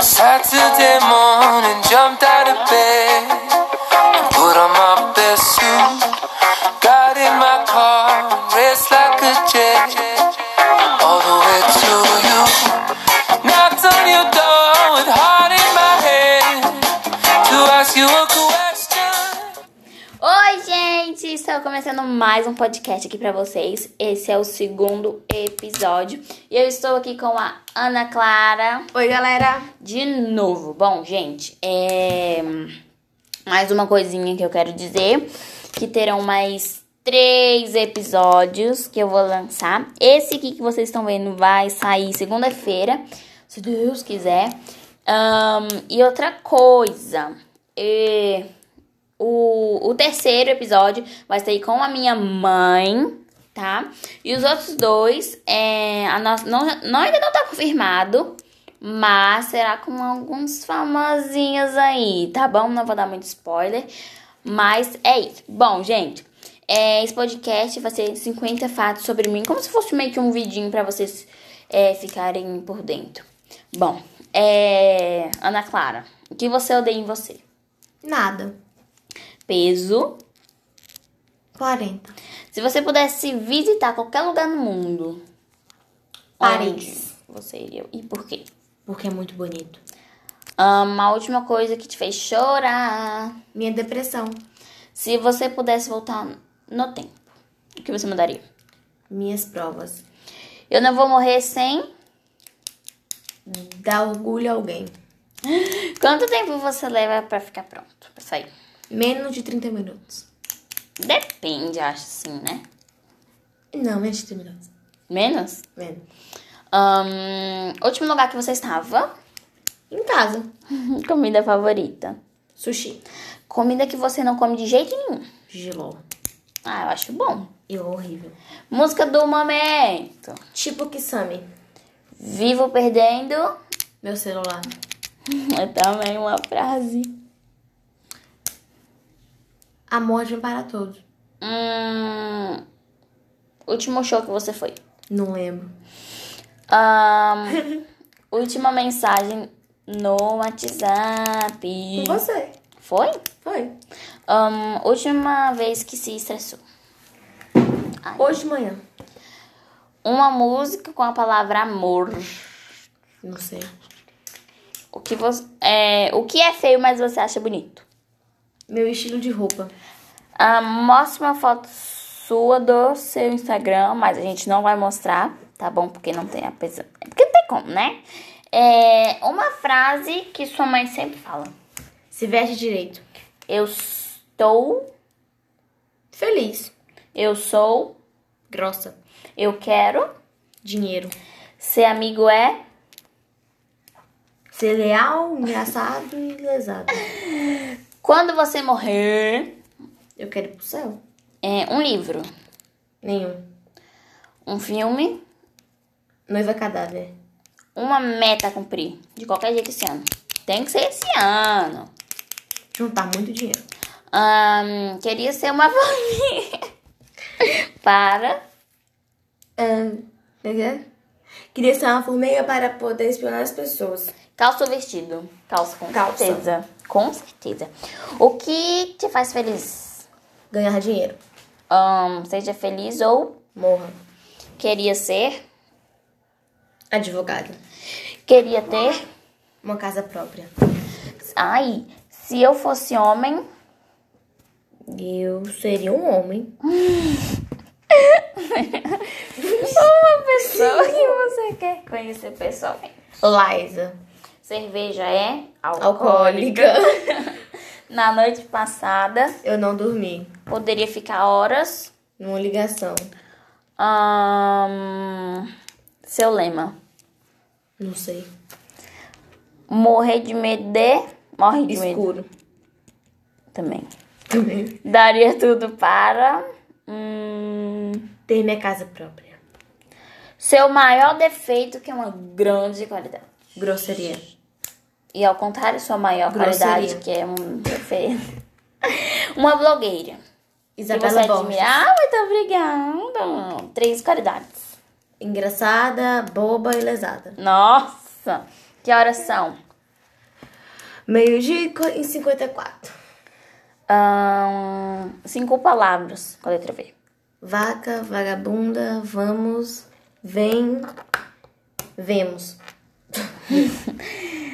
Saturday morning, jumped out of bed Começando mais um podcast aqui pra vocês. Esse é o segundo episódio. E eu estou aqui com a Ana Clara Oi, galera. de novo. Bom, gente, é... mais uma coisinha que eu quero dizer: que terão mais três episódios que eu vou lançar. Esse aqui que vocês estão vendo vai sair segunda-feira, se Deus quiser. Ahn, e outra coisa, é, o, o terceiro episódio vai sair com a minha mãe, tá? E os outros dois, é, a nossa, não, não, ainda não tá confirmado, mas será com alguns famosinhos aí, tá bom? Não vou dar muito spoiler, mas é isso. Bom, gente, é, esse podcast vai ser 50 fatos sobre mim, como se fosse meio que um vidinho pra vocês é, ficarem por dentro. Bom, é, Ana Clara, o que você odeia em você? Nada. Peso. 40. Se você pudesse visitar qualquer lugar no mundo, Paris. onde você iria? E por quê? Porque é muito bonito. Ahn, a última coisa que te fez chorar. Minha depressão. Se você pudesse voltar no tempo, o que você mudaria? Minhas provas. Eu não vou morrer sem. Dá orgulho a alguém. Quanto tempo você leva pra ficar pronto? Pra sair? Menos de 30 minutos. Depende, acho assim, né? Não, menos de 30 minutos. Menos? Menos. Ahn, último lugar que você estava? Em casa. Comida favorita. Sushi. Comida que você não come de jeito nenhum. Giló. Ah, eu acho bom. E horrível. Música do momento. Tipo Kisame. Vivo perdendo. Meu celular. É também uma frase. Amor vem para todos. Hum, último show que você foi. Não lembro. Ahn, última mensagem no WhatsApp. Com você. Foi? Foi. Ahn, última vez que se estressou. Hoje de manhã. Uma música com a palavra amor. Não sei. O que, você, é, o que é feio, mas você acha bonito? Meu estilo de roupa. Ah, mostre uma foto sua do seu Instagram, mas a gente não vai mostrar, tá bom? Porque não tem a pessoa. Porque não tem como, né? É uma frase que sua mãe sempre fala. Se veste direito. Eu estou, Feliz. eu sou, Grossa. eu quero, Dinheiro. ser amigo é. Ser leal, engraçado e lesado. Quando você morrer, Eu quero ir pro céu. é um livro, Nenhum. um filme, Noiva cadáver. uma meta a cumprir. De qualquer jeito esse ano. Tem que ser esse ano. Juntar muito dinheiro. Ahn, queria ser uma família. Para. É, é? Queria ser uma formiga para poder espionar as pessoas. Calça ou vestido? Calça, com Calça. certeza. Com certeza. O que te faz feliz? Ganhar dinheiro. Ahn, seja feliz ou Morra. queria ser? Advogado. Queria ter? Uma casa própria. Ai, se eu fosse homem, Eu seria um homem. uma pessoa que você quer conhecer pessoalmente. Liza. Cerveja é Alcoólica. Na noite passada, Eu não dormi. poderia ficar horas. Numa ligação. Ahn, seu lema. Não sei. Morrer de medo de. Morre de medo Escuro. também. Também. Daria tudo para. Hum, Ter minha casa própria. seu maior defeito, que é uma grande qualidade. Grosseria. E ao contrário, sua maior qualidade, Grosseria. que é um uma blogueira. Isabela Borges. admira. Ah, muito obrigada. Três qualidades. Engraçada, boba e lesada. Nossa! Que horas são? Meio-dia e 54. Ahn, cinco palavras com a letra V. Vaca, vagabunda, vamos, vem, vemos.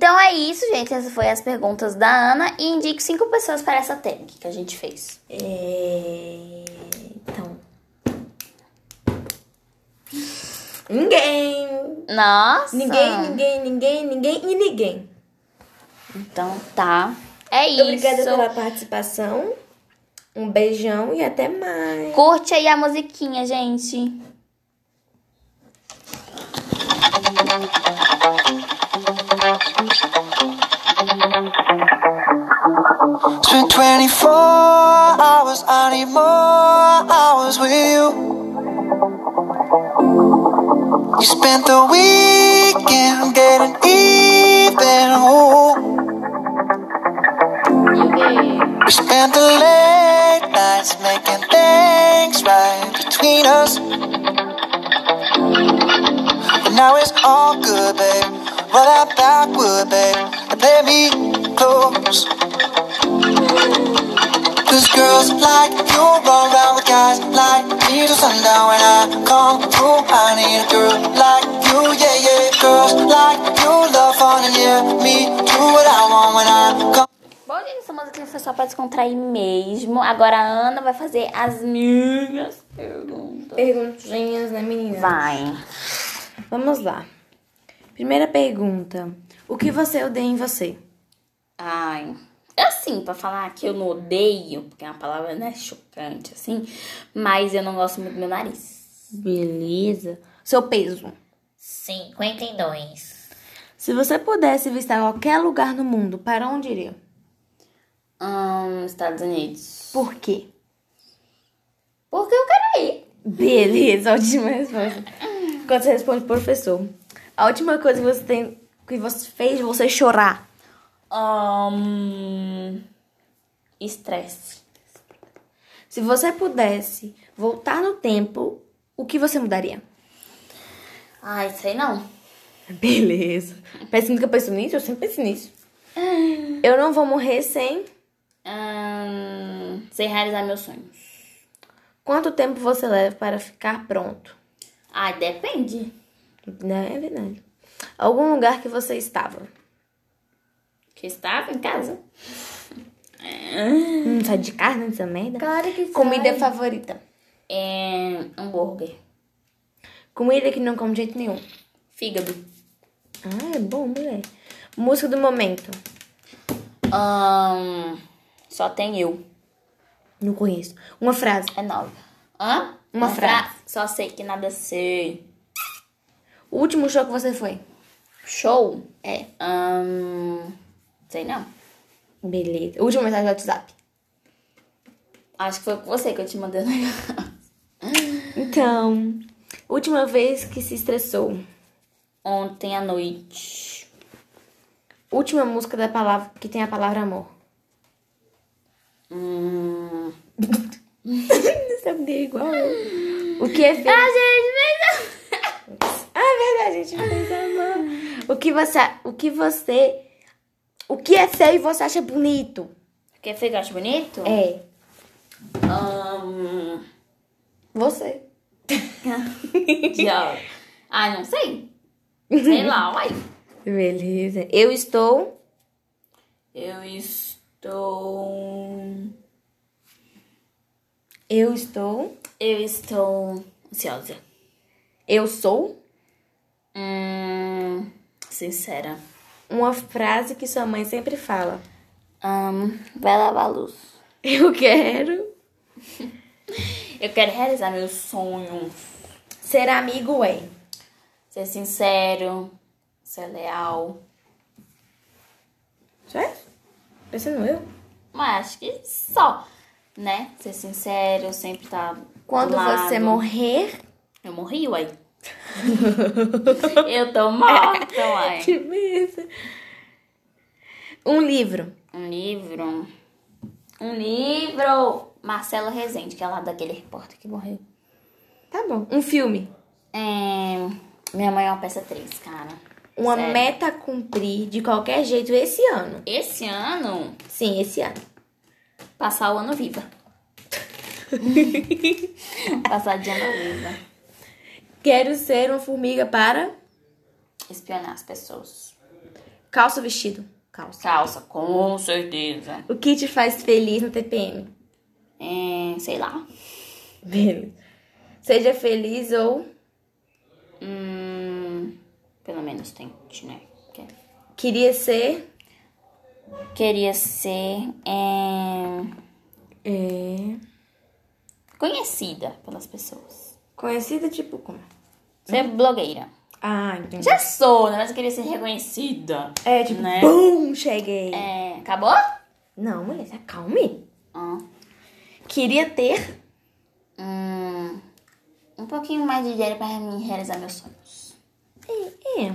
Então é isso, gente. Essas foram as perguntas da Ana. E indique cinco pessoas para essa tag que a gente fez. É... Então. Ninguém. Nossa! Ninguém, ninguém, ninguém, ninguém e ninguém. Então tá. É isso. Obrigada pela participação. Um beijão e até mais. Curte aí a musiquinha, gente. Spent 24 hours, I need more hours with you. You spent the weekend getting even. Ooh. We spent the late nights making things right between us. But now it's all good, babe. Roll that backward, babe. And play me close. Cause girls like you run around with guys like me till sundown when I come through. I need a girl like you, yeah, yeah. Girls like you love fun and yeah, me do what I want when I come. Bom, gente, essa música foi só pra descontrair mesmo. Agora a Ana vai fazer as minhas perguntas. Perguntinhas, né, menina? Vai. Vamos lá. Primeira pergunta. O que você odeia em você? Ai. Assim, pra falar que eu não odeio, porque é uma palavra, né, chocante, assim. Mas eu não gosto muito do meu nariz. Beleza. Seu peso. 52. Se você pudesse visitar qualquer lugar no mundo, para onde iria? Hum, Estados Unidos. Por quê? Porque eu quero ir. Beleza, ótima resposta. Quando você responde professor. A última coisa que você tem que você fez você chorar. Hum, estresse. Se você pudesse voltar no tempo, o que você mudaria? Ai, sei não. Beleza. Parece que nunca pensou nisso, eu sempre penso nisso. Eu não vou morrer sem. Hum, sem realizar meus sonhos. Quanto tempo você leva para ficar pronto? Ai, depende. Não é verdade. Algum lugar que você estava? Que estava em casa. Não sai de carne essa merda? Claro que Comida favorita? É, hambúrguer. Comida que não come de jeito nenhum. Fígado. Ah, é bom, mulher. Música do momento? Hum, só tem eu. Não conheço. Uma frase. É nove. Hã? Uma frase. Só sei que nada sei. O último show que você foi? Show? É. Hum, sei não. Beleza. Última mensagem do WhatsApp. Acho que foi com você que eu te mandei o negócio. Então, última vez que se estressou. Ontem à noite. Última música da palavra que tem a palavra amor. Hum. Sabe é igual eu. O que é feio? Ah, gente, Ah, é verdade, a gente fez amor. O que você, o que você, o que é feio e você acha bonito? Feio que eu acho bonito? É, Hum, você. já. Ah, não sei. Sei lá, uai. Beleza. Eu estou. Eu estou. Eu estou. Eu estou ansiosa. Eu sou. Hum, sincera. Uma frase que sua mãe sempre fala. Hum, vai lavar a luz. Eu quero Eu quero realizar meus sonhos. ser amigo é. Ser sincero. Ser leal. Certo? Pensando eu. Mas acho que só, né? Ser sincero, sempre tá. do Quando você morrer. Eu morri, uai. eu tô morta, uai. Que beleza. Um livro. Um livro. Um livro. Marcelo Rezende, que é lá daquele repórter que morreu. Tá bom. Um filme. É... Minha mãe é uma peça 3, cara. uma Sério. meta a cumprir de qualquer jeito esse ano. Esse ano, Sim, esse ano. passar o ano viva. passar de ano viva. Quero ser uma formiga para Espionar as pessoas. calça ou vestido. Calça. Calça, com certeza. O que te faz feliz no TPM? É, sei lá. Beleza. Seja feliz ou Hum, pelo menos tente, né? Que- queria ser. Queria ser é, É, conhecida pelas pessoas. Conhecida tipo como? Ser blogueira. Ah, entendi. Já sou, né? Mas eu queria ser reconhecida. É, tipo, Né? bum, cheguei. É, acabou? Não, mulher, se acalme. Ah. Queria ter. Hum, um pouquinho mais de dinheiro pra mim realizar meus sonhos. É, é.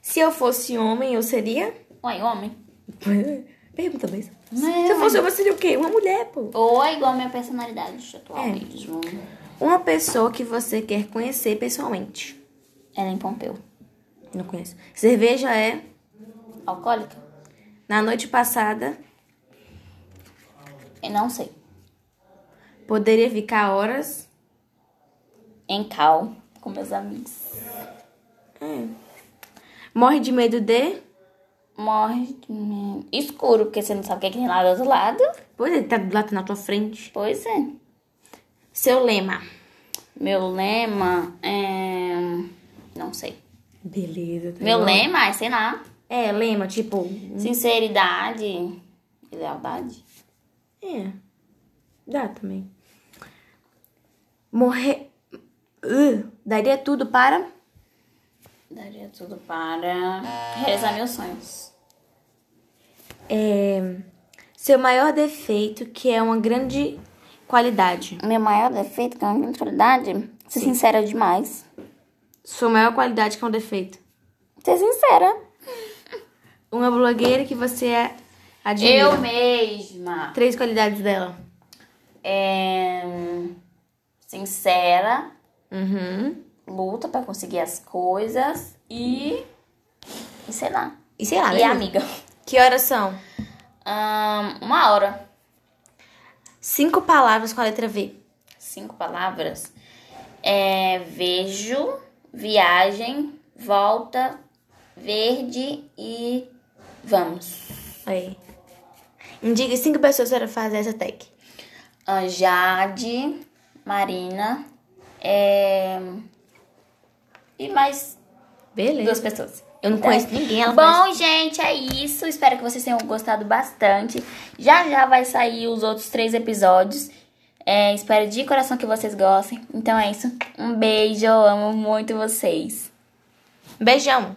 Se eu fosse homem, eu seria. Oi, homem. Pergunta. Não. Se eu fosse homem, eu seria o quê? Uma mulher, pô. Ou é igual a minha personalidade atual É. mesmo. Uma pessoa que você quer conhecer pessoalmente. Ellen Pompeu. Não conheço. Cerveja é. Alcoólica? Na noite passada, Eu não sei. poderia ficar horas. Em cal, com meus amigos. É. Morre de medo de. Morre de medo. Escuro, porque você não sabe o que, é que tem lá do outro lado. Pois ele tá do lado na tua frente. Pois é. Seu lema. Meu lema é. Não sei. Beleza. tá Meu bom. lema é, sei lá, É, lema, tipo. sinceridade e lealdade. É. Dá também. Morrer. Uh, daria tudo para. Daria tudo para realizar meus sonhos. É, seu maior defeito, que é uma grande qualidade. Meu maior defeito, que é uma grande qualidade, ser sincera demais. Sua maior qualidade, que é um defeito. Ser sincera. Uma blogueira que você é admira. Eu mesma. Três qualidades dela. É... Sincera, Uhum. luta pra conseguir as coisas e. E sei lá. E sei lá, e amiga. Que horas são? Ahn, uma hora. Cinco palavras com a letra V. Cinco palavras. É, vejo, viagem, volta, verde e vamos. Aí. Indique cinco pessoas para fazer essa tag. Ah, Jade, Marina, é... e mais Beleza. duas pessoas. Eu não conheço ninguém, ela Bom, gente, é isso. Espero que vocês tenham gostado bastante. Já já vai sair os outros três episódios. É, espero de coração que vocês gostem. Então é isso. Um beijo, eu amo muito vocês. Beijão.